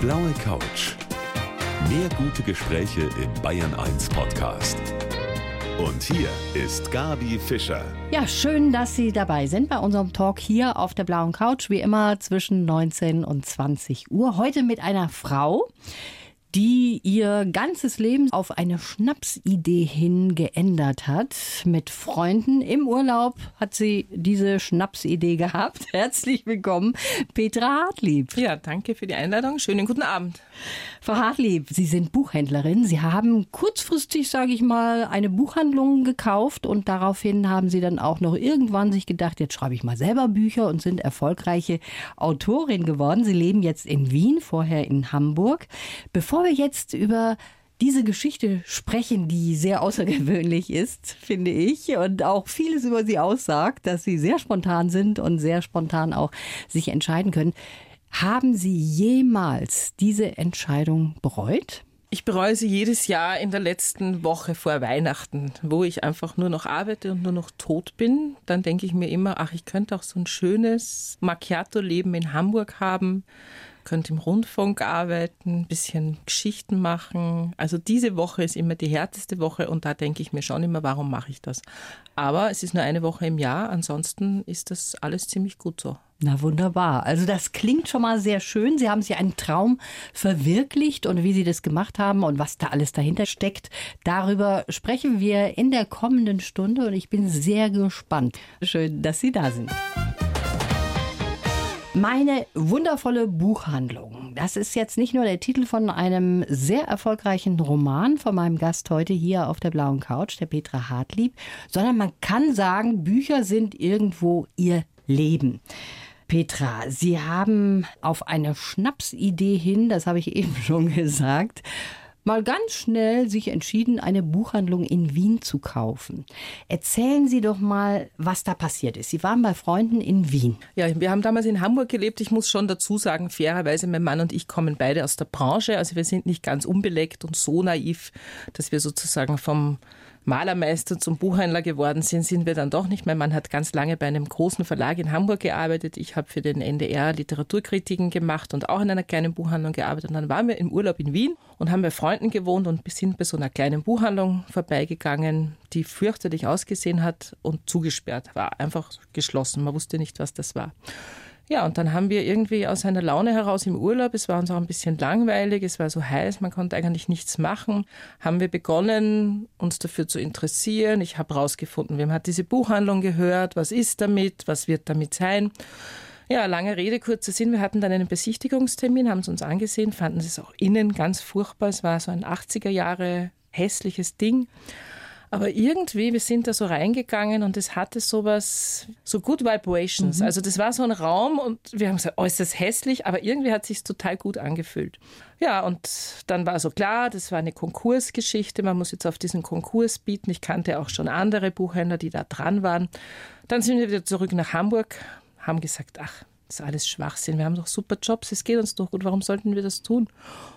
blaue Couch. Mehr gute Gespräche im Bayern 1 Podcast. Und hier ist Gabi Fischer. Ja, schön, dass Sie dabei sind bei unserem Talk hier auf der blauen Couch, wie immer zwischen 19 und 20 Uhr. Heute mit einer Frau, die ihr ganzes Leben auf eine Schnapsidee hin geändert hat. Mit Freunden im Urlaub hat sie diese Schnapsidee gehabt. Herzlich willkommen, Petra Hartlieb. Ja, danke für die Einladung. Schönen guten Abend. Frau Hartlieb, Sie sind Buchhändlerin. Sie haben kurzfristig, sage ich mal, eine Buchhandlung gekauft und daraufhin haben Sie dann auch noch irgendwann sich gedacht, jetzt schreibe ich mal selber Bücher und sind erfolgreiche Autorin geworden. Sie leben jetzt in Wien, vorher in Hamburg. Bevor wir jetzt über diese Geschichte sprechen, die sehr außergewöhnlich ist, finde ich, und auch vieles über sie aussagt, dass sie sehr spontan sind und sehr spontan auch sich entscheiden können. Haben Sie jemals diese Entscheidung bereut? Ich bereue sie jedes Jahr in der letzten Woche vor Weihnachten, wo ich einfach nur noch arbeite und nur noch tot bin. Dann denke ich mir immer, ach, ich könnte auch so ein schönes Macchiato-Leben in Hamburg haben, könnte im Rundfunk arbeiten, ein bisschen Geschichten machen. Also diese Woche ist immer die härteste Woche und da denke ich mir schon immer, warum mache ich das? Aber es ist nur eine Woche im Jahr, ansonsten ist das alles ziemlich gut so. Na wunderbar. Also das klingt schon mal sehr schön. Sie haben sich einen Traum verwirklicht und wie Sie das gemacht haben und was da alles dahinter steckt, darüber sprechen wir in der kommenden Stunde und ich bin sehr gespannt. Schön, dass Sie da sind. Meine wundervolle Buchhandlung. Das ist jetzt nicht nur der Titel von einem sehr erfolgreichen Roman von meinem Gast heute hier auf der blauen Couch, der Petra Hartlieb, sondern man kann sagen, Bücher sind irgendwo ihr Leben. Petra, Sie haben auf eine Schnapsidee hin, das habe ich eben schon gesagt, mal ganz schnell sich entschieden, eine Buchhandlung in Wien zu kaufen. Erzählen Sie doch mal, was da passiert ist. Sie waren bei Freunden in Wien. Ja, wir haben damals in Hamburg gelebt. Ich muss schon dazu sagen, fairerweise, mein Mann und ich kommen beide aus der Branche. Also wir sind nicht ganz unbeleckt und so naiv, dass wir sozusagen vom Malermeister zum Buchhändler geworden sind, sind wir dann doch nicht. Mein Mann hat ganz lange bei einem großen Verlag in Hamburg gearbeitet. Ich habe für den NDR Literaturkritiken gemacht und auch in einer kleinen Buchhandlung gearbeitet. Und dann waren wir im Urlaub in Wien und haben bei Freunden gewohnt und sind bei so einer kleinen Buchhandlung vorbeigegangen, die fürchterlich ausgesehen hat und zugesperrt war. Einfach geschlossen. Man wusste nicht, was das war. Ja, und dann haben wir irgendwie aus einer Laune heraus im Urlaub, es war uns auch ein bisschen langweilig, es war so heiß, man konnte eigentlich nichts machen, haben wir begonnen, uns dafür zu interessieren. Ich habe herausgefunden, wem hat diese Buchhandlung gehört, was ist damit, was wird damit sein. Ja, lange Rede, kurzer Sinn. Wir hatten dann einen Besichtigungstermin, haben es uns angesehen, fanden es auch innen ganz furchtbar. Es war so ein 80er Jahre hässliches Ding. Aber irgendwie, wir sind da so reingegangen und es hatte sowas, so Good Vibrations. Mhm. Also das war so ein Raum und wir haben gesagt, oh, ist das hässlich, aber irgendwie hat sich total gut angefühlt. Ja, und dann war so klar, das war eine Konkursgeschichte. Man muss jetzt auf diesen Konkurs bieten. Ich kannte auch schon andere Buchhändler, die da dran waren. Dann sind wir wieder zurück nach Hamburg, haben gesagt, ach, das ist alles Schwachsinn. Wir haben doch super Jobs, es geht uns doch gut. Warum sollten wir das tun?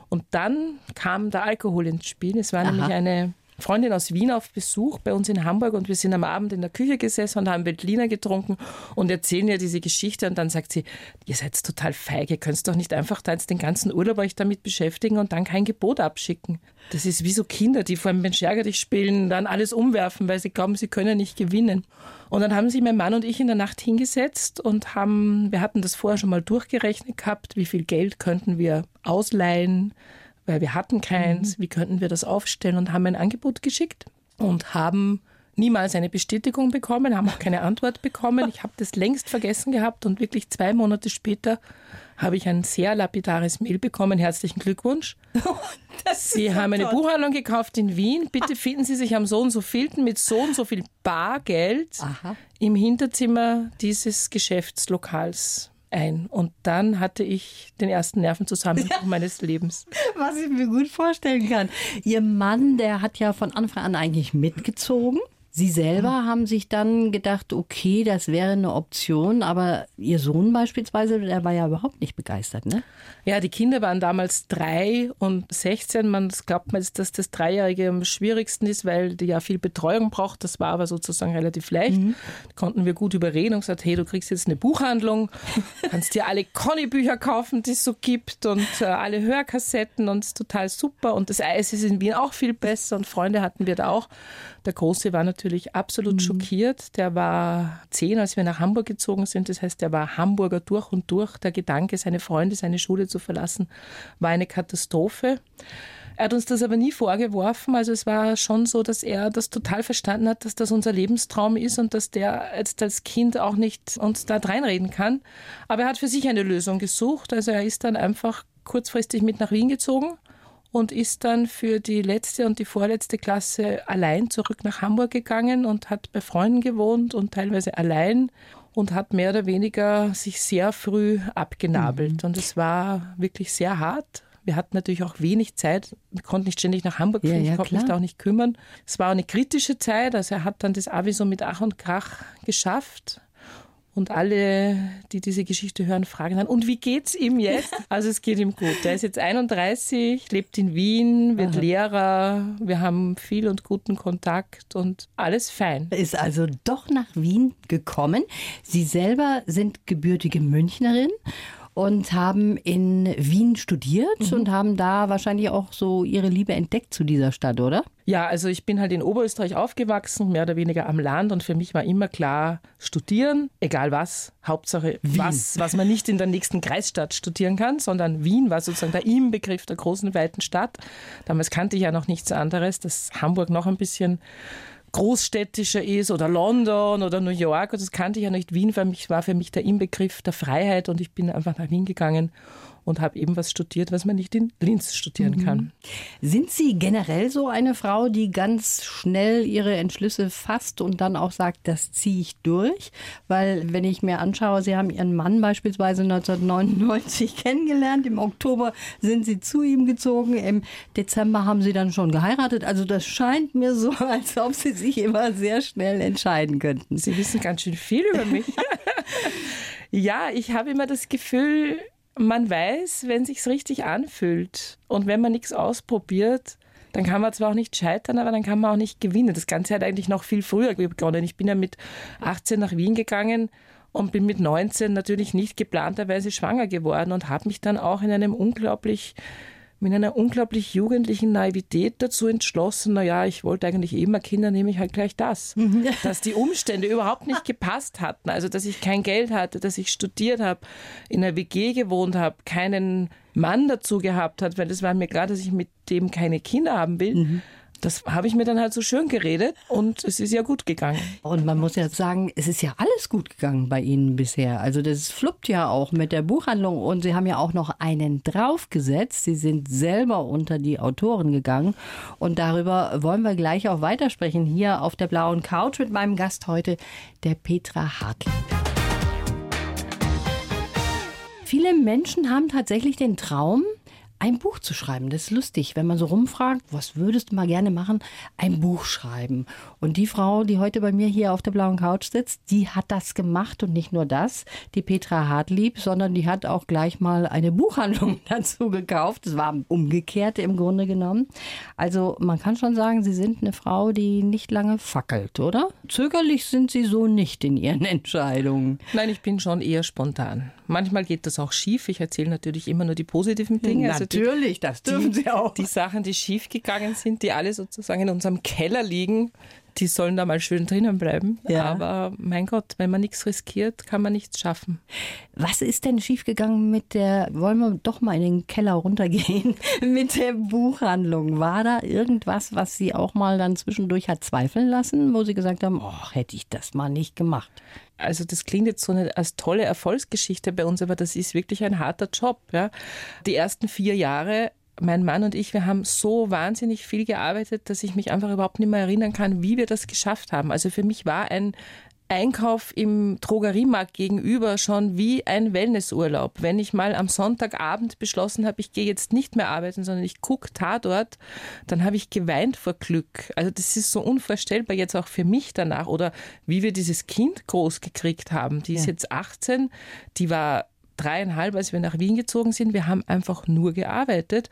Und dann kam der Alkohol ins Spiel. Es war Aha. nämlich eine Freundin aus Wien auf Besuch bei uns in Hamburg und wir sind am Abend in der Küche gesessen und haben Veltliner getrunken und erzählen ihr diese Geschichte und dann sagt sie, ihr seid total feige, könnt doch nicht einfach da jetzt den ganzen Urlaub euch damit beschäftigen und dann kein Gebot abschicken. Das ist wie so Kinder, die vor einem Mensch ärger dich spielen, dann alles umwerfen, weil sie glauben, sie können nicht gewinnen. Und dann haben sich mein Mann und ich in der Nacht hingesetzt und haben, wir hatten das vorher schon mal durchgerechnet gehabt, wie viel Geld könnten wir ausleihen, weil wir hatten keins. Mhm. Wie könnten wir das aufstellen? Und haben ein Angebot geschickt und haben niemals eine Bestätigung bekommen, haben auch keine Antwort bekommen. Ich habe das längst vergessen gehabt und wirklich zwei Monate später habe ich ein sehr lapidares Mail bekommen. Herzlichen Glückwunsch. Sie haben eine Buchhandlung gekauft in Wien. Bitte finden Sie sich am so und so vielten mit so und so viel Bargeld Aha. im Hinterzimmer dieses Geschäftslokals ein. Und dann hatte ich den ersten Nervenzusammenbruch ja. meines Lebens. Was ich mir gut vorstellen kann. Ihr Mann, der hat ja von Anfang an eigentlich mitgezogen. Sie selber haben sich dann gedacht, okay, das wäre eine Option, aber Ihr Sohn beispielsweise, der war ja überhaupt nicht begeistert, ne? Ja, die Kinder waren damals drei und 16. Man glaubt man jetzt, dass das Dreijährige am schwierigsten ist, weil die ja viel Betreuung braucht. Das war aber sozusagen relativ leicht. Mhm. Konnten wir gut überreden und gesagt, hey, du kriegst jetzt eine Buchhandlung, kannst dir alle Conny-Bücher kaufen, die es so gibt und äh, alle Hörkassetten und es ist total super. Und das Eis ist in Wien auch viel besser und Freunde hatten wir da auch. Der Große war natürlich absolut mhm. schockiert. Der war zehn, als wir nach Hamburg gezogen sind. Das heißt, der war Hamburger durch und durch. Der Gedanke, seine Freunde, seine Schule zu verlassen, war eine Katastrophe. Er hat uns das aber nie vorgeworfen. Also es war schon so, dass er das total verstanden hat, dass das unser Lebenstraum ist und dass der jetzt als Kind auch nicht uns da reinreden kann. Aber er hat für sich eine Lösung gesucht. Also er ist dann einfach kurzfristig mit nach Wien gezogen und ist dann für die letzte und die vorletzte Klasse allein zurück nach Hamburg gegangen und hat bei Freunden gewohnt und teilweise allein und hat mehr oder weniger sich sehr früh abgenabelt. Mhm. Und es war wirklich sehr hart. Wir hatten natürlich auch wenig Zeit, wir konnten nicht ständig nach Hamburg fliegen, ja, ja, ich konnte mich da auch nicht kümmern. Es war eine kritische Zeit, also er hat dann das Abi so mit Ach und Krach geschafft, und alle, die diese Geschichte hören, fragen dann, und wie geht's ihm jetzt? Also es geht ihm gut. Er ist jetzt 31, lebt in Wien, wird Aha. Lehrer. Wir haben viel und guten Kontakt und alles fein. Er ist also doch nach Wien gekommen. Sie selber sind gebürtige Münchnerin und haben in Wien studiert mhm. und haben da wahrscheinlich auch so ihre Liebe entdeckt zu dieser Stadt, oder? Ja, also ich bin halt in Oberösterreich aufgewachsen, mehr oder weniger am Land und für mich war immer klar, studieren, egal was, Hauptsache Wien. was, was man nicht in der nächsten Kreisstadt studieren kann, sondern Wien war sozusagen der Inbegriff der großen, weiten Stadt. Damals kannte ich ja noch nichts anderes, dass Hamburg noch ein bisschen großstädtischer ist oder London oder New York. Das kannte ich ja nicht. Wien war für mich der Inbegriff der Freiheit und ich bin einfach nach Wien gegangen und habe eben was studiert, was man nicht in Linz studieren mhm. kann. Sind Sie generell so eine Frau, die ganz schnell ihre Entschlüsse fasst und dann auch sagt, das ziehe ich durch? Weil wenn ich mir anschaue, Sie haben Ihren Mann beispielsweise 1999 kennengelernt, im Oktober sind Sie zu ihm gezogen, im Dezember haben Sie dann schon geheiratet. Also das scheint mir so, als ob Sie sich immer sehr schnell entscheiden könnten. Sie wissen ganz schön viel über mich. ja, ich habe immer das Gefühl, man weiß, wenn sich's richtig anfühlt und wenn man nichts ausprobiert, dann kann man zwar auch nicht scheitern, aber dann kann man auch nicht gewinnen. Das Ganze hat eigentlich noch viel früher begonnen. Ich bin ja mit 18 nach Wien gegangen und bin mit 19 natürlich nicht geplanterweise schwanger geworden und habe mich dann auch in einem unglaublich mit einer unglaublich jugendlichen Naivität dazu entschlossen, naja, ich wollte eigentlich immer Kinder, nehme ich halt gleich das. Mhm. Dass die Umstände überhaupt nicht gepasst hatten, also dass ich kein Geld hatte, dass ich studiert habe, in einer WG gewohnt habe, keinen Mann dazu gehabt hat, weil das war mir klar, dass ich mit dem keine Kinder haben will. Mhm das habe ich mir dann halt so schön geredet und es ist ja gut gegangen. Und man muss ja sagen, es ist ja alles gut gegangen bei Ihnen bisher. Also das fluppt ja auch mit der Buchhandlung und Sie haben ja auch noch einen draufgesetzt. Sie sind selber unter die Autoren gegangen und darüber wollen wir gleich auch weitersprechen hier auf der blauen Couch mit meinem Gast heute, der Petra Hartlieb. Viele Menschen haben tatsächlich den Traum, ein Buch zu schreiben. Das ist lustig, wenn man so rumfragt, was würdest du mal gerne machen? Ein Buch schreiben. Und die Frau, die heute bei mir hier auf der blauen Couch sitzt, die hat das gemacht und nicht nur das, die Petra Hartlieb, sondern die hat auch gleich mal eine Buchhandlung dazu gekauft. Das war umgekehrt im Grunde genommen. Also man kann schon sagen, Sie sind eine Frau, die nicht lange fackelt, oder? Zögerlich sind Sie so nicht in Ihren Entscheidungen. Nein, ich bin schon eher spontan. Manchmal geht das auch schief. Ich erzähle natürlich immer nur die positiven Dinge. Also natürlich, das dürfen die, Sie auch. Die Sachen, die schief gegangen sind, die alle sozusagen in unserem Keller liegen, die sollen da mal schön drinnen bleiben. Ja. Aber mein Gott, wenn man nichts riskiert, kann man nichts schaffen. Was ist denn schiefgegangen mit der, wollen wir doch mal in den Keller runtergehen, mit der Buchhandlung? War da irgendwas, was Sie auch mal dann zwischendurch hat zweifeln lassen, wo Sie gesagt haben, oh, hätte ich das mal nicht gemacht? Also das klingt jetzt so eine, als tolle Erfolgsgeschichte bei uns, aber das ist wirklich ein harter Job. Ja. Die ersten vier Jahre mein Mann und ich, wir haben so wahnsinnig viel gearbeitet, dass ich mich einfach überhaupt nicht mehr erinnern kann, wie wir das geschafft haben. Also für mich war ein, Einkauf im Drogeriemarkt gegenüber schon wie ein Wellnessurlaub. Wenn ich mal am Sonntagabend beschlossen habe, ich gehe jetzt nicht mehr arbeiten, sondern ich gucke Tatort, dann habe ich geweint vor Glück. Also das ist so unvorstellbar jetzt auch für mich danach. Oder wie wir dieses Kind groß gekriegt haben. Die ist ja. jetzt 18, die war dreieinhalb, als wir nach Wien gezogen sind. Wir haben einfach nur gearbeitet.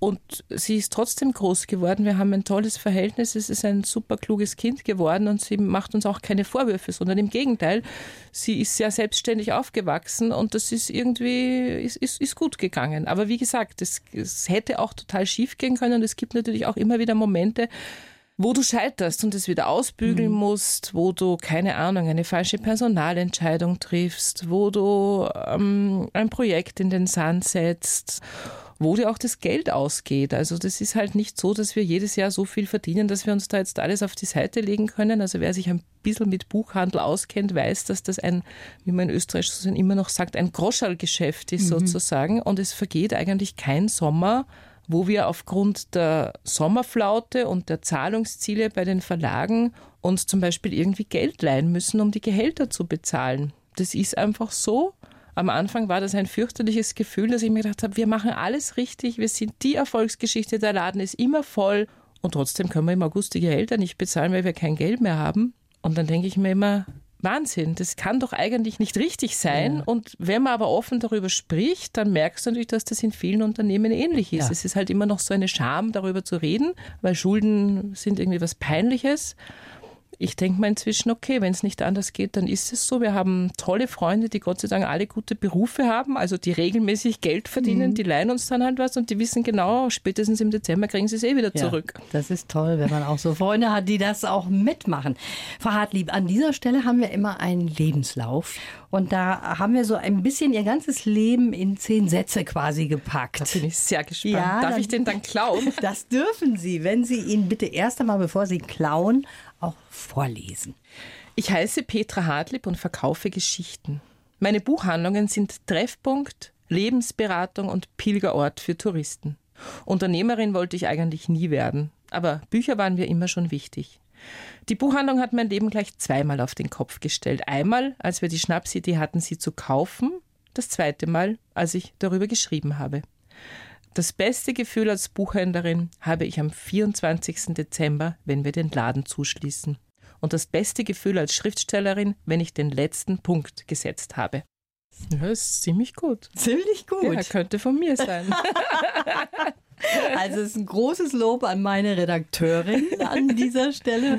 Und sie ist trotzdem groß geworden. Wir haben ein tolles Verhältnis. Es ist ein super kluges Kind geworden und sie macht uns auch keine Vorwürfe, sondern im Gegenteil. Sie ist sehr selbstständig aufgewachsen und das ist irgendwie, ist, ist, ist gut gegangen. Aber wie gesagt, es, es hätte auch total schief gehen können und es gibt natürlich auch immer wieder Momente, wo du scheiterst und es wieder ausbügeln mhm. musst, wo du, keine Ahnung, eine falsche Personalentscheidung triffst, wo du ähm, ein Projekt in den Sand setzt, wo dir auch das Geld ausgeht. Also das ist halt nicht so, dass wir jedes Jahr so viel verdienen, dass wir uns da jetzt alles auf die Seite legen können. Also wer sich ein bisschen mit Buchhandel auskennt, weiß, dass das ein, wie man in Österreich immer noch sagt, ein Groscherlgeschäft ist mhm. sozusagen. Und es vergeht eigentlich kein Sommer, wo wir aufgrund der Sommerflaute und der Zahlungsziele bei den Verlagen uns zum Beispiel irgendwie Geld leihen müssen, um die Gehälter zu bezahlen. Das ist einfach so. Am Anfang war das ein fürchterliches Gefühl, dass ich mir gedacht habe, wir machen alles richtig, wir sind die Erfolgsgeschichte, der Laden ist immer voll und trotzdem können wir im August die Gehälter nicht bezahlen, weil wir kein Geld mehr haben. Und dann denke ich mir immer, Wahnsinn, das kann doch eigentlich nicht richtig sein. Ja. Und wenn man aber offen darüber spricht, dann merkst du natürlich, dass das in vielen Unternehmen ähnlich ist. Ja. Es ist halt immer noch so eine Scham, darüber zu reden, weil Schulden sind irgendwie was Peinliches ich denke mal inzwischen, okay, wenn es nicht anders geht, dann ist es so. Wir haben tolle Freunde, die Gott sei Dank alle gute Berufe haben, also die regelmäßig Geld verdienen, mhm. die leihen uns dann halt was und die wissen genau, spätestens im Dezember kriegen sie es eh wieder ja, zurück. Das ist toll, wenn man auch so Freunde hat, die das auch mitmachen. Frau Hartlieb, an dieser Stelle haben wir immer einen Lebenslauf und da haben wir so ein bisschen ihr ganzes Leben in zehn Sätze quasi gepackt. Da bin ich sehr gespannt. Ja, Darf ich den dann klauen? Das dürfen Sie, wenn Sie ihn bitte erst einmal, bevor Sie klauen, auch vorlesen. Ich heiße Petra Hartlieb und verkaufe Geschichten. Meine Buchhandlungen sind Treffpunkt, Lebensberatung und Pilgerort für Touristen. Unternehmerin wollte ich eigentlich nie werden, aber Bücher waren mir immer schon wichtig. Die Buchhandlung hat mein Leben gleich zweimal auf den Kopf gestellt. Einmal, als wir die Schnapsidee hatten, sie zu kaufen, das zweite Mal, als ich darüber geschrieben habe. Das beste Gefühl als Buchhändlerin habe ich am 24. Dezember, wenn wir den Laden zuschließen. Und das beste Gefühl als Schriftstellerin, wenn ich den letzten Punkt gesetzt habe. Ja, ist ziemlich gut. Ziemlich gut. Ja, könnte von mir sein. Also es ist ein großes Lob an meine Redakteurin an dieser Stelle.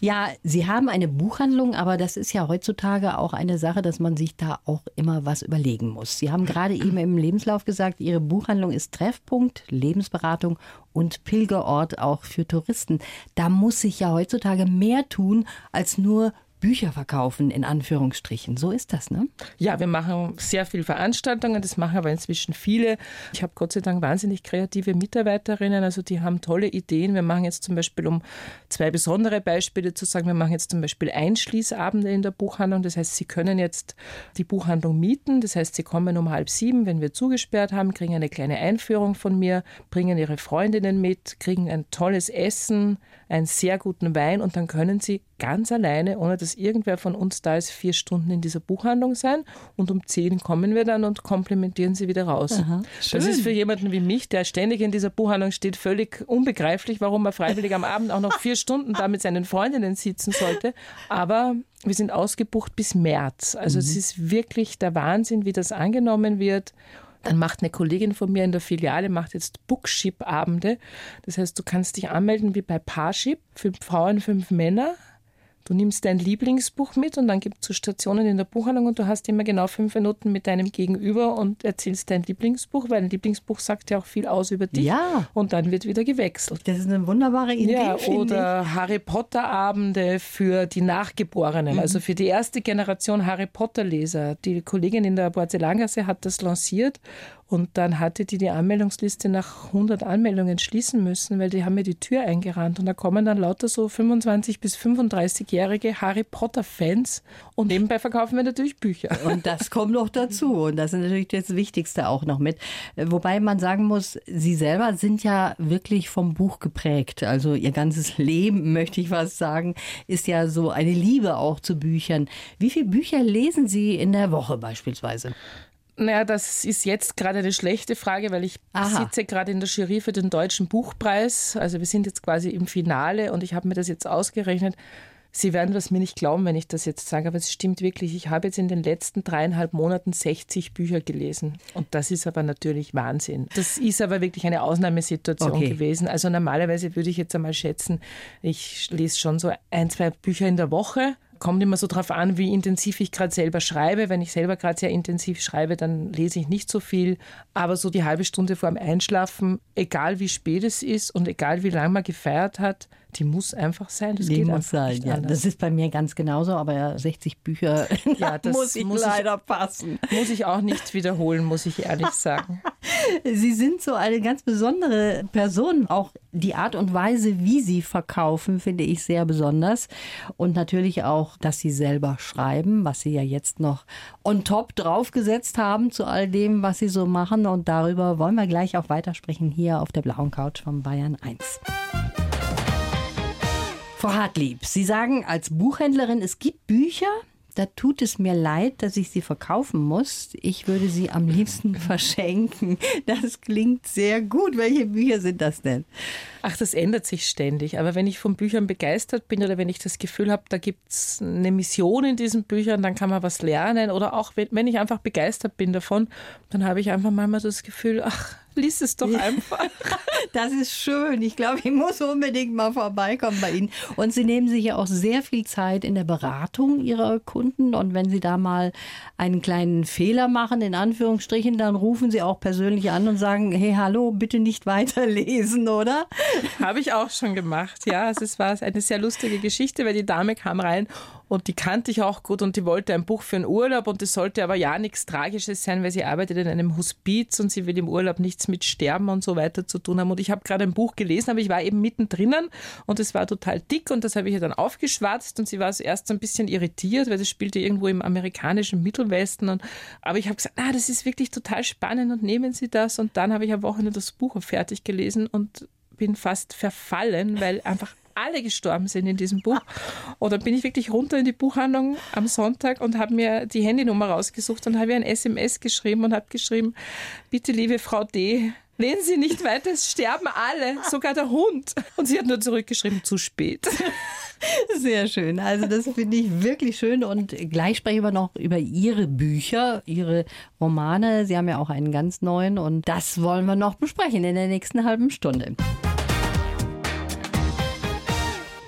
Ja, Sie haben eine Buchhandlung, aber das ist ja heutzutage auch eine Sache, dass man sich da auch immer was überlegen muss. Sie haben gerade eben im Lebenslauf gesagt, Ihre Buchhandlung ist Treffpunkt, Lebensberatung und Pilgerort auch für Touristen. Da muss sich ja heutzutage mehr tun, als nur Bücher verkaufen, in Anführungsstrichen. So ist das, ne? Ja, wir machen sehr viele Veranstaltungen, das machen aber inzwischen viele. Ich habe Gott sei Dank wahnsinnig kreative Mitarbeiterinnen, also die haben tolle Ideen. Wir machen jetzt zum Beispiel, um zwei besondere Beispiele zu sagen, wir machen jetzt zum Beispiel Einschließabende in der Buchhandlung. Das heißt, Sie können jetzt die Buchhandlung mieten. Das heißt, Sie kommen um halb sieben, wenn wir zugesperrt haben, kriegen eine kleine Einführung von mir, bringen Ihre Freundinnen mit, kriegen ein tolles Essen, einen sehr guten Wein und dann können Sie ganz alleine, ohne dass irgendwer von uns da ist, vier Stunden in dieser Buchhandlung sein und um zehn kommen wir dann und komplementieren sie wieder raus. Aha, das ist für jemanden wie mich, der ständig in dieser Buchhandlung steht, völlig unbegreiflich, warum er freiwillig am Abend auch noch vier Stunden da mit seinen Freundinnen sitzen sollte. Aber wir sind ausgebucht bis März. Also mhm. es ist wirklich der Wahnsinn, wie das angenommen wird. Dann macht eine Kollegin von mir in der Filiale, macht jetzt Bookship-Abende. Das heißt, du kannst dich anmelden wie bei Parship, fünf Frauen, fünf Männer. Du nimmst dein Lieblingsbuch mit und dann gibt es so Stationen in der Buchhandlung und du hast immer genau fünf Minuten mit deinem Gegenüber und erzählst dein Lieblingsbuch, weil ein Lieblingsbuch sagt ja auch viel aus über dich. Ja. Und dann wird wieder gewechselt. Das ist eine wunderbare Idee. Ja, oder ich. Harry Potter Abende für die Nachgeborenen, mhm. also für die erste Generation Harry Potter Leser. Die Kollegin in der Porzellangasse hat das lanciert Und dann hatte die die Anmeldungsliste nach 100 Anmeldungen schließen müssen, weil die haben mir die Tür eingerannt. Und da kommen dann lauter so 25- bis 35-jährige Harry Potter-Fans. Und nebenbei verkaufen wir natürlich Bücher. Und das kommt noch dazu. Und das ist natürlich das Wichtigste auch noch mit. Wobei man sagen muss, Sie selber sind ja wirklich vom Buch geprägt. Also Ihr ganzes Leben, möchte ich fast sagen, ist ja so eine Liebe auch zu Büchern. Wie viele Bücher lesen Sie in der Woche beispielsweise? Naja, das ist jetzt gerade eine schlechte Frage, weil ich Aha. sitze gerade in der Jury für den Deutschen Buchpreis. Also wir sind jetzt quasi im Finale und ich habe mir das jetzt ausgerechnet. Sie werden das mir nicht glauben, wenn ich das jetzt sage, aber es stimmt wirklich. Ich habe jetzt in den letzten dreieinhalb Monaten 60 Bücher gelesen. Und das ist aber natürlich Wahnsinn. Das ist aber wirklich eine Ausnahmesituation okay. gewesen. Also normalerweise würde ich jetzt einmal schätzen, ich lese schon so ein, zwei Bücher in der Woche kommt immer so drauf an, wie intensiv ich gerade selber schreibe. Wenn ich selber gerade sehr intensiv schreibe, dann lese ich nicht so viel. Aber so die halbe Stunde vor dem Einschlafen, egal wie spät es ist und egal wie lange man gefeiert hat, die muss einfach sein. Das die geht muss sein, ja. Das ist bei mir ganz genauso, aber 60 Bücher ja, das muss ich muss leider ich, passen. Muss ich auch nicht wiederholen, muss ich ehrlich sagen. Sie sind so eine ganz besondere Person. Auch die Art und Weise, wie Sie verkaufen, finde ich sehr besonders. Und natürlich auch, dass Sie selber schreiben, was Sie ja jetzt noch on top draufgesetzt haben zu all dem, was Sie so machen. Und darüber wollen wir gleich auch weitersprechen hier auf der blauen Couch von Bayern 1. Frau Hartlieb, Sie sagen als Buchhändlerin, es gibt Bücher, da tut es mir leid, dass ich sie verkaufen muss. Ich würde sie am liebsten verschenken. Das klingt sehr gut. Welche Bücher sind das denn? Ach, das ändert sich ständig. Aber wenn ich von Büchern begeistert bin oder wenn ich das Gefühl habe, da gibt es eine Mission in diesen Büchern, dann kann man was lernen. Oder auch wenn ich einfach begeistert bin davon, dann habe ich einfach manchmal das Gefühl, ach, lies es doch einfach. Das ist schön. Ich glaube, ich muss unbedingt mal vorbeikommen bei Ihnen. Und Sie nehmen sich ja auch sehr viel Zeit in der Beratung Ihrer Kunden. Und wenn Sie da mal einen kleinen Fehler machen, in Anführungsstrichen, dann rufen Sie auch persönlich an und sagen, hey, hallo, bitte nicht weiterlesen, oder? Habe ich auch schon gemacht, ja. Also es war eine sehr lustige Geschichte, weil die Dame kam rein und die kannte ich auch gut und die wollte ein Buch für einen Urlaub und es sollte aber ja nichts Tragisches sein, weil sie arbeitet in einem Hospiz und sie will im Urlaub nichts mit Sterben und so weiter zu tun haben. Und ich habe gerade ein Buch gelesen, aber ich war eben mittendrin und es war total dick und das habe ich ihr dann aufgeschwatzt und sie war zuerst so ein bisschen irritiert, weil das spielte irgendwo im amerikanischen Mittelwesten. Und, aber ich habe gesagt, ah, das ist wirklich total spannend und nehmen Sie das. Und dann habe ich am Wochenende das Buch fertig gelesen und bin fast verfallen, weil einfach alle gestorben sind in diesem Buch. Oder bin ich wirklich runter in die Buchhandlung am Sonntag und habe mir die Handynummer rausgesucht und habe ihr ein SMS geschrieben und habe geschrieben, bitte liebe Frau D., lehnen Sie nicht weiter, es sterben alle, sogar der Hund. Und sie hat nur zurückgeschrieben, zu spät. Sehr schön. Also das finde ich wirklich schön. Und gleich sprechen wir noch über Ihre Bücher, Ihre Romane. Sie haben ja auch einen ganz neuen und das wollen wir noch besprechen in der nächsten halben Stunde.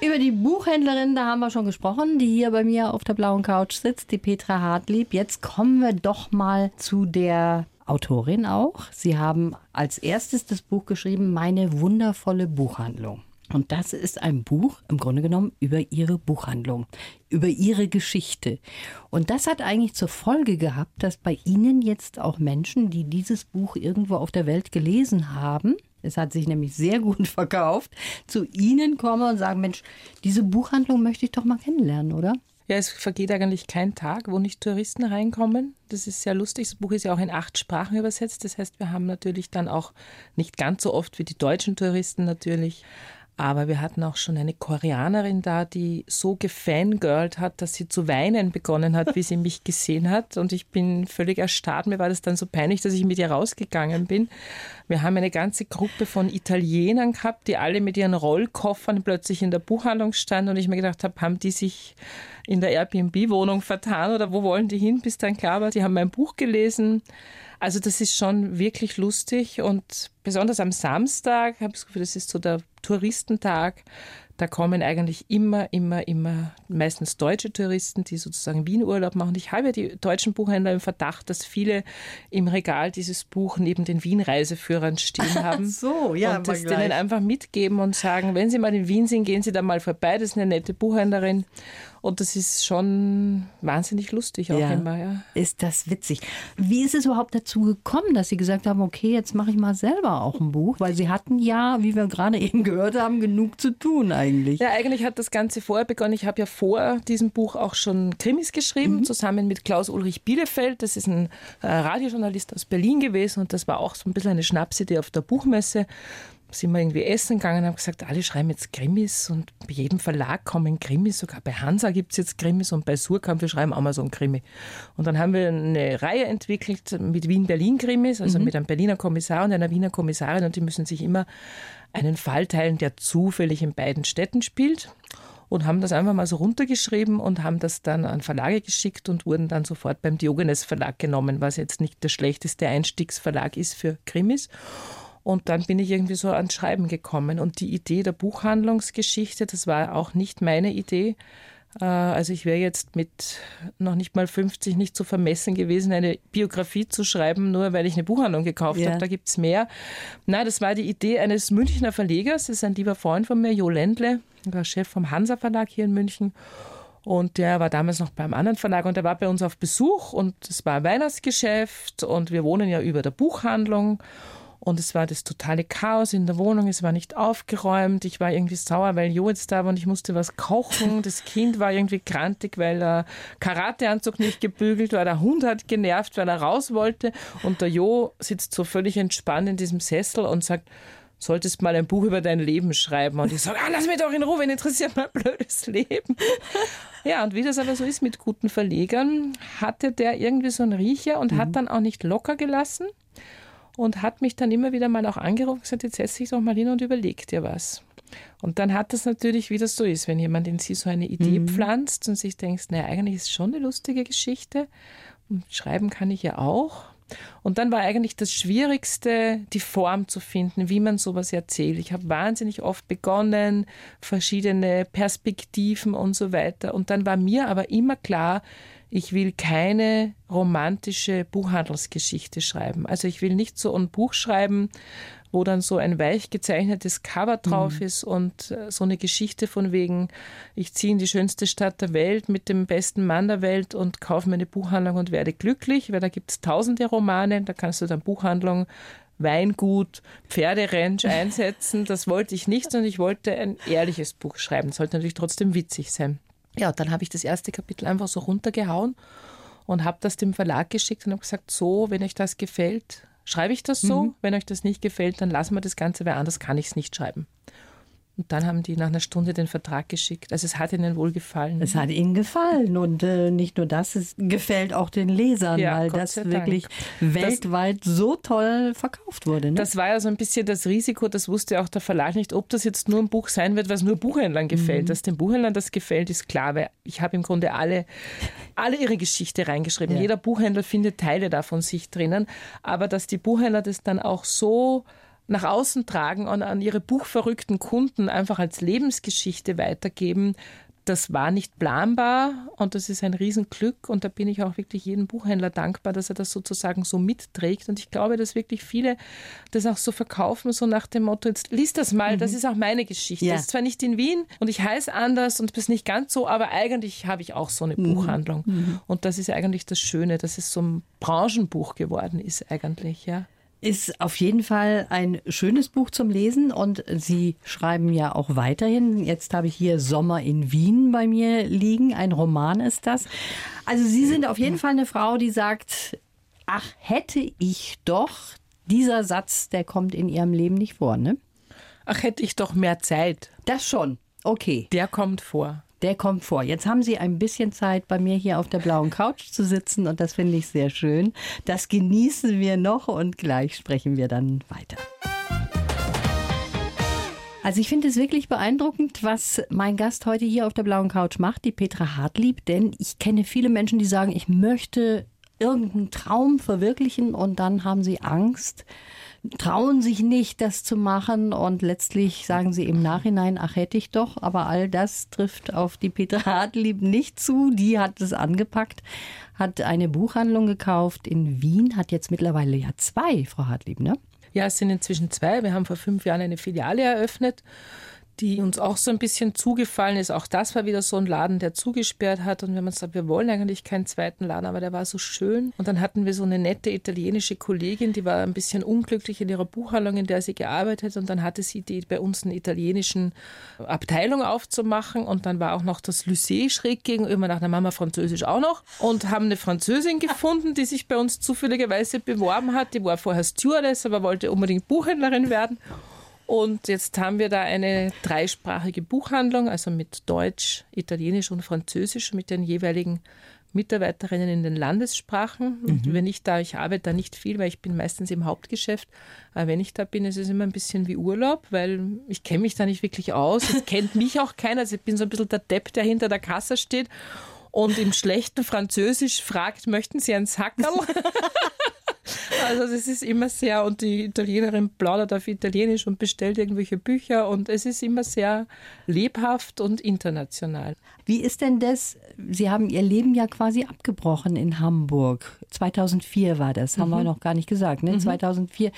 Über die Buchhändlerin, da haben wir schon gesprochen, die hier bei mir auf der blauen Couch sitzt, die Petra Hartlieb. Jetzt kommen wir doch mal zu der Autorin auch. Sie haben als erstes das Buch geschrieben, Meine wundervolle Buchhandlung. Und das ist ein Buch im Grunde genommen über ihre Buchhandlung, über ihre Geschichte. Und das hat eigentlich zur Folge gehabt, dass bei Ihnen jetzt auch Menschen, die dieses Buch irgendwo auf der Welt gelesen haben, es hat sich nämlich sehr gut verkauft, zu Ihnen komme und sagen, Mensch, diese Buchhandlung möchte ich doch mal kennenlernen, oder? Ja, es vergeht eigentlich kein Tag, wo nicht Touristen reinkommen. Das ist sehr lustig. Das Buch ist ja auch in acht Sprachen übersetzt. Das heißt, wir haben natürlich dann auch nicht ganz so oft wie die deutschen Touristen natürlich aber wir hatten auch schon eine Koreanerin da, die so gefangirlt hat, dass sie zu weinen begonnen hat, wie sie mich gesehen hat. Und ich bin völlig erstarrt. Mir war das dann so peinlich, dass ich mit ihr rausgegangen bin. Wir haben eine ganze Gruppe von Italienern gehabt, die alle mit ihren Rollkoffern plötzlich in der Buchhandlung standen. Und ich mir gedacht habe, haben die sich in der Airbnb-Wohnung vertan oder wo wollen die hin? Bis dann klar war, sie haben mein Buch gelesen. Also das ist schon wirklich lustig und besonders am Samstag habe ich das Gefühl, das ist so der Touristentag. Da kommen eigentlich immer, immer, immer meistens deutsche Touristen, die sozusagen Wien-Urlaub machen. Ich habe ja die deutschen Buchhändler im Verdacht, dass viele im Regal dieses Buch neben den Wien-Reiseführern stehen haben. so, ja. Und das denen einfach mitgeben und sagen, wenn Sie mal in Wien sind, gehen Sie da mal vorbei. Das ist eine nette Buchhändlerin. Und das ist schon wahnsinnig lustig auch Ja. immer. Ja. Ist das witzig. Wie ist es überhaupt dazu gekommen, dass Sie gesagt haben, okay, jetzt mache ich mal selber auch ein Buch? Weil Sie hatten ja, wie wir gerade eben gehört haben, genug zu tun eigentlich. Ja, eigentlich hat das Ganze vorher begonnen. Ich habe ja vor diesem Buch auch schon Krimis geschrieben, zusammen mit Klaus Ulrich Bielefeld. Das ist ein äh, Radiojournalist aus Berlin gewesen und das war auch so ein bisschen eine Schnapsidee auf der Buchmesse. Sind wir irgendwie essen gegangen und haben gesagt, alle schreiben jetzt Krimis und bei jedem Verlag kommen Krimis, sogar bei Hansa gibt es jetzt Krimis und bei Surkamp, wir schreiben auch mal so ein Krimi. Und dann haben wir eine Reihe entwickelt mit Wien-Berlin-Krimis, also mit einem Berliner Kommissar und einer Wiener Kommissarin und die müssen sich immer einen Fall teilen, der zufällig in beiden Städten spielt und haben das einfach mal so runtergeschrieben und haben das dann an Verlage geschickt und wurden dann sofort beim Diogenes Verlag genommen, was jetzt nicht der schlechteste Einstiegsverlag ist für Krimis. Und dann bin ich irgendwie so ans Schreiben gekommen. Und die Idee der Buchhandlungsgeschichte, das war auch nicht meine Idee. Äh, Also ich wäre jetzt mit noch nicht mal 50 nicht so vermessen gewesen, eine Biografie zu schreiben, nur weil ich eine Buchhandlung gekauft Ja. habe. Da gibt's mehr. Na, das war die Idee eines Münchner Verlegers. Das ist ein lieber Freund von mir, Jo Ländle, war Chef vom Hansa Verlag hier in München. Und der war damals noch beim anderen Verlag und der war bei uns auf Besuch und es war ein Weihnachtsgeschäft und wir wohnen ja über der Buchhandlung. Und es war das totale Chaos in der Wohnung, es war nicht aufgeräumt. Ich war irgendwie sauer, weil Jo jetzt da war und ich musste was kochen. Das Kind war irgendwie krantig, weil der Karateanzug nicht gebügelt war. Der Hund hat genervt, weil er raus wollte. Und der Jo sitzt so völlig entspannt in diesem Sessel und sagt, solltest mal ein Buch über dein Leben schreiben. Und ich sage, ah, lass mich doch in Ruhe, wen interessiert mein blödes Leben. Ja, und wie das aber so ist mit guten Verlegern, hatte der irgendwie so einen Riecher und hat dann auch nicht locker gelassen und hat mich dann immer wieder mal auch angerufen und gesagt, jetzt setz dich doch mal hin und überleg dir was. Und dann hat das natürlich, wie das so ist, wenn jemand in sie so eine Idee pflanzt und sich denkt, naja, eigentlich ist es schon eine lustige Geschichte und schreiben kann ich ja auch. Und dann war eigentlich das Schwierigste, die Form zu finden, wie man sowas erzählt. Ich habe wahnsinnig oft begonnen, verschiedene Perspektiven und so weiter. Und dann war mir aber immer klar, ich will keine romantische Buchhandelsgeschichte schreiben. Also ich will nicht so ein Buch schreiben, wo dann so ein weich gezeichnetes Cover drauf ist und äh, so eine Geschichte von wegen, ich ziehe in die schönste Stadt der Welt mit dem besten Mann der Welt und kaufe mir eine Buchhandlung und werde glücklich, weil da gibt es tausende Romane, da kannst du dann Buchhandlung, Weingut, Pferderanch einsetzen. Das wollte ich nicht, sondern ich wollte ein ehrliches Buch schreiben. Sollte natürlich trotzdem witzig sein. Ja, dann habe ich das erste Kapitel einfach so runtergehauen und habe das dem Verlag geschickt und habe gesagt, so, wenn euch das gefällt, schreibe ich das so. Wenn euch das nicht gefällt, dann lassen wir das Ganze, weil anders kann ich es nicht schreiben. Und dann haben die nach einer Stunde den Vertrag geschickt. Also es hat ihnen wohl gefallen. Es hat Ihnen gefallen und äh, nicht nur das, es gefällt auch den Lesern, Ja, weil Gott das Dank. wirklich weltweit so toll verkauft wurde. Ne? Das war ja so ein bisschen das Risiko, das wusste auch der Verlag nicht, ob das jetzt nur ein Buch sein wird, was nur Buchhändlern gefällt. Dass den Buchhändlern das gefällt, ist klar, weil ich habe im Grunde alle, alle ihre Geschichte reingeschrieben. Ja. Jeder Buchhändler findet Teile davon sich drinnen. Aber dass die Buchhändler das dann auch so nach außen tragen und an ihre buchverrückten Kunden einfach als Lebensgeschichte weitergeben, das war nicht planbar und das ist ein Riesenglück und da bin ich auch wirklich jedem Buchhändler dankbar, dass er das sozusagen so mitträgt und ich glaube, dass wirklich viele das auch so verkaufen, so nach dem Motto, jetzt liest das mal, das ist auch meine Geschichte. Ja. Das ist zwar nicht in Wien und ich heiße anders und bin nicht ganz so, aber eigentlich habe ich auch so eine Buchhandlung und das ist eigentlich das Schöne, dass es so ein Branchenbuch geworden ist eigentlich, ja. Ist auf jeden Fall ein schönes Buch zum Lesen und Sie schreiben ja auch weiterhin. Jetzt habe ich hier Sommer in Wien bei mir liegen. Ein Roman ist das. Also Sie sind auf jeden Fall eine Frau, die sagt, ach, hätte ich doch, dieser Satz, der kommt in Ihrem Leben nicht vor, ne? Ach, hätte ich doch mehr Zeit. Das schon. Okay. Der kommt vor. Der kommt vor. Jetzt haben Sie ein bisschen Zeit, bei mir hier auf der blauen Couch zu sitzen und das finde ich sehr schön. Das genießen wir noch und gleich sprechen wir dann weiter. Also ich finde es wirklich beeindruckend, was mein Gast heute hier auf der blauen Couch macht, die Petra Hartlieb, denn ich kenne viele Menschen, die sagen, ich möchte irgendeinen Traum verwirklichen und dann haben sie Angst, trauen sich nicht, das zu machen und letztlich sagen sie im Nachhinein, ach hätte ich doch, aber all das trifft auf die Petra Hartlieb nicht zu. Die hat es angepackt, hat eine Buchhandlung gekauft in Wien, hat jetzt mittlerweile ja zwei, Frau Hartlieb, ne? Ja, es sind inzwischen zwei. Wir haben vor fünf Jahren eine Filiale eröffnet, die uns auch so ein bisschen zugefallen ist. Auch das war wieder so ein Laden, der zugesperrt hat. Und wir haben uns gesagt, wir wollen eigentlich keinen zweiten Laden, aber der war so schön. Und dann hatten wir so eine nette italienische Kollegin, die war ein bisschen unglücklich in ihrer Buchhandlung, in der sie gearbeitet. Und dann hatte sie die bei uns eine italienischen Abteilung aufzumachen. Und dann war auch noch das Lycée schräg gegenüber nach der Mama Französisch auch noch. Und haben eine Französin gefunden, die sich bei uns zufälligerweise beworben hat. Die war vorher Stewardess, aber wollte unbedingt Buchhändlerin werden. Und jetzt haben wir da eine dreisprachige Buchhandlung, also mit Deutsch, Italienisch und Französisch, mit den jeweiligen Mitarbeiterinnen in den Landessprachen. Und mhm. wenn ich da, ich arbeite da nicht viel, weil ich bin meistens im Hauptgeschäft. Aber wenn ich da bin, ist es immer ein bisschen wie Urlaub, weil ich kenne mich da nicht wirklich aus. Es kennt mich auch keiner. Also ich bin so ein bisschen der Depp, der hinter der Kasse steht und im schlechten Französisch fragt, möchten Sie ein Sackerl? Also das ist immer sehr, und die Italienerin plaudert auf Italienisch und bestellt irgendwelche Bücher und es ist immer sehr lebhaft und international. Wie ist denn das? Sie haben Ihr Leben ja quasi abgebrochen in Hamburg. 2004 war das, haben mhm. wir noch gar nicht gesagt. Ne? Mhm. 2004.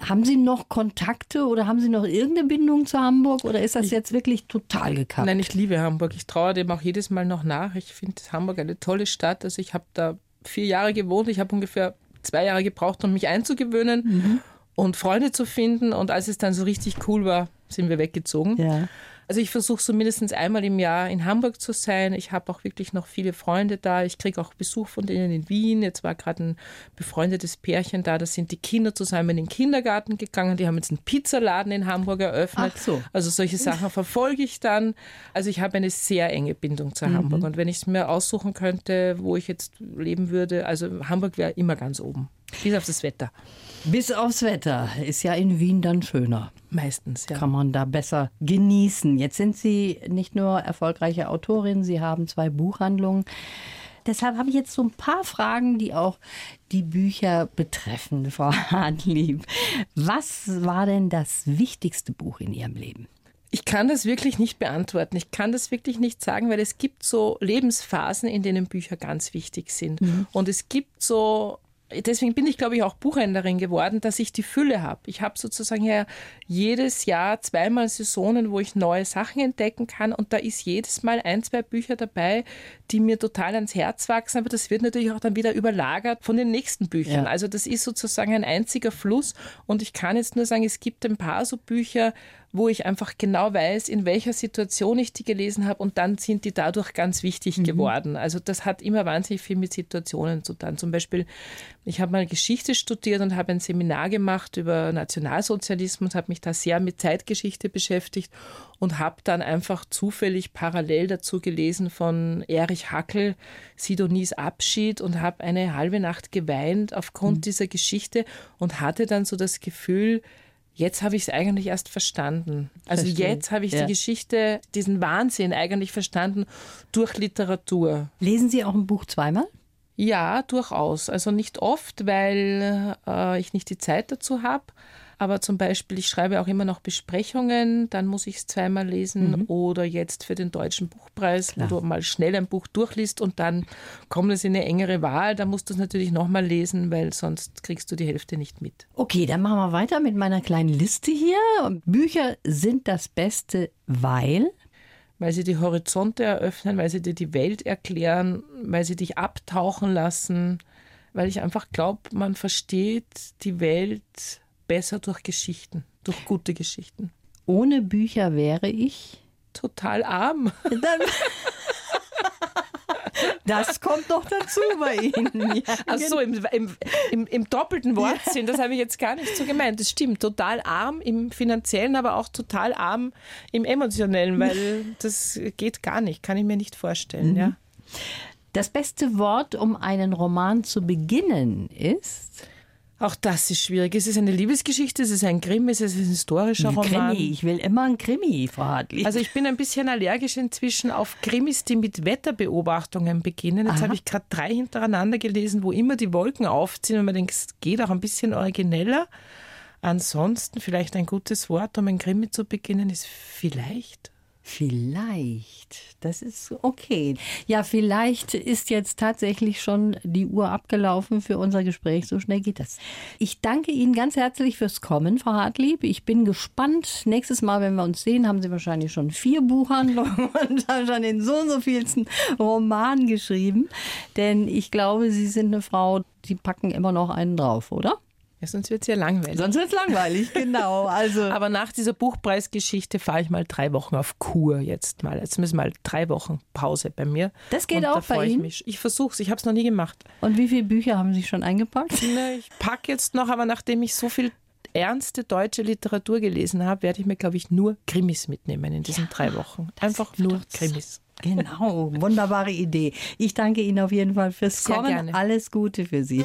Haben Sie noch Kontakte oder haben Sie noch irgendeine Bindung zu Hamburg oder ist das ich, jetzt wirklich total gekappt? Nein, ich liebe Hamburg. Ich traue dem auch jedes Mal noch nach. Ich finde Hamburg eine tolle Stadt. Also ich habe da vier Jahre gewohnt. Ich habe ungefähr zwei Jahre gebraucht, um mich einzugewöhnen mhm. und Freunde zu finden. Und als es dann so richtig cool war, sind wir weggezogen. Ja. Also ich versuche so mindestens einmal im Jahr in Hamburg zu sein. Ich habe auch wirklich noch viele Freunde da. Ich kriege auch Besuch von denen in Wien. Jetzt war gerade ein befreundetes Pärchen da. Da sind die Kinder zusammen in den Kindergarten gegangen. Die haben jetzt einen Pizzaladen in Hamburg eröffnet. Ach so. Also solche Sachen verfolge ich dann. Also ich habe eine sehr enge Bindung zu mhm. Hamburg. Und wenn ich es mir aussuchen könnte, wo ich jetzt leben würde, also Hamburg wäre immer ganz oben. Bis auf das Wetter. Bis aufs Wetter. Ist ja in Wien dann schöner. Meistens, ja. Kann man da besser genießen. Jetzt sind Sie nicht nur erfolgreiche Autorin, Sie haben zwei Buchhandlungen. Deshalb habe ich jetzt so ein paar Fragen, die auch die Bücher betreffen, Frau Hartlieb. Was war denn das wichtigste Buch in Ihrem Leben? Ich kann das wirklich nicht beantworten. Ich kann das wirklich nicht sagen, weil es gibt so Lebensphasen, in denen Bücher ganz wichtig sind. Mhm. Und es gibt so deswegen bin ich, glaube ich, auch Buchhändlerin geworden, dass ich die Fülle habe. Ich habe sozusagen ja jedes Jahr zweimal Saisonen, wo ich neue Sachen entdecken kann und da ist jedes Mal ein, zwei Bücher dabei, die mir total ans Herz wachsen, aber das wird natürlich auch dann wieder überlagert von den nächsten Büchern. Ja. Also das ist sozusagen ein einziger Fluss und ich kann jetzt nur sagen, es gibt ein paar so Bücher, wo ich einfach genau weiß, in welcher Situation ich die gelesen habe und dann sind die dadurch ganz wichtig mhm. geworden. Also das hat immer wahnsinnig viel mit Situationen zu tun. Zum Beispiel, ich habe mal Geschichte studiert und habe ein Seminar gemacht über Nationalsozialismus, habe mich da sehr mit Zeitgeschichte beschäftigt und habe dann einfach zufällig parallel dazu gelesen von Erich Hackel, Sidonies Abschied und habe eine halbe Nacht geweint aufgrund mhm. dieser Geschichte und hatte dann so das Gefühl, Jetzt habe ich es eigentlich erst verstanden. Also Verstehe. jetzt habe ich ja. die Geschichte, diesen Wahnsinn eigentlich verstanden durch Literatur. Lesen Sie auch ein Buch zweimal? Ja, durchaus. Also nicht oft, weil äh, ich nicht die Zeit dazu habe. Aber zum Beispiel, ich schreibe auch immer noch Besprechungen, dann muss ich es zweimal lesen. Mhm. Oder jetzt für den Deutschen Buchpreis, Klar. wo du mal schnell ein Buch durchliest und dann kommt es in eine engere Wahl. Da musst du es natürlich nochmal lesen, weil sonst kriegst du die Hälfte nicht mit. Okay, dann machen wir weiter mit meiner kleinen Liste hier. Bücher sind das Beste, weil weil sie die Horizonte eröffnen, weil sie dir die Welt erklären, weil sie dich abtauchen lassen, weil ich einfach glaube, man versteht die Welt besser durch Geschichten, durch gute Geschichten. Ohne Bücher wäre ich total arm. Das kommt doch dazu bei Ihnen. Ja, Ach so, im, im, im, im doppelten Wortsinn, das habe ich jetzt gar nicht so gemeint. Das stimmt, total arm im finanziellen, aber auch total arm im emotionellen, weil das geht gar nicht, kann ich mir nicht vorstellen. Mhm. Ja. Das beste Wort, um einen Roman zu beginnen, ist? Auch das ist schwierig. Es ist eine Liebesgeschichte, es ist ein Krimi, es ist ein historischer Roman. Krimi, ich will immer ein Krimi, Frau Hartlich. Also ich bin ein bisschen allergisch inzwischen auf Krimis, die mit Wetterbeobachtungen beginnen. Jetzt habe ich gerade drei hintereinander gelesen, wo immer die Wolken aufziehen und man denkt, es geht auch ein bisschen origineller. Ansonsten vielleicht ein gutes Wort, um ein Krimi zu beginnen, ist vielleicht Vielleicht. Das ist okay. Ja, vielleicht ist jetzt tatsächlich schon die Uhr abgelaufen für unser Gespräch. So schnell geht das. Ich danke Ihnen ganz herzlich fürs Kommen, Frau Hartlieb. Ich bin gespannt. Nächstes Mal, wenn wir uns sehen, haben Sie wahrscheinlich schon vier Buchhandlungen und haben schon den so und so vielsten Roman geschrieben. Denn ich glaube, Sie sind eine Frau, die packen immer noch einen drauf, oder? Ja, sonst wird es ja langweilig. Sonst wird es langweilig, genau. Also. Aber nach dieser Buchpreisgeschichte fahre ich mal drei Wochen auf Kur jetzt mal. Jetzt müssen mal drei Wochen Pause bei mir. Das geht Und auch da bei ich Ihnen? Mich. Ich versuche es, ich habe es noch nie gemacht. Und wie viele Bücher haben Sie schon eingepackt? Ne, ich packe jetzt noch, aber nachdem ich so viel ernste deutsche Literatur gelesen habe, werde ich mir, glaube ich, nur Krimis mitnehmen in diesen ja, drei Wochen. Einfach nur Krimis. Genau, wunderbare Idee. Ich danke Ihnen auf jeden Fall fürs Sehr Kommen. Gerne. Alles Gute für Sie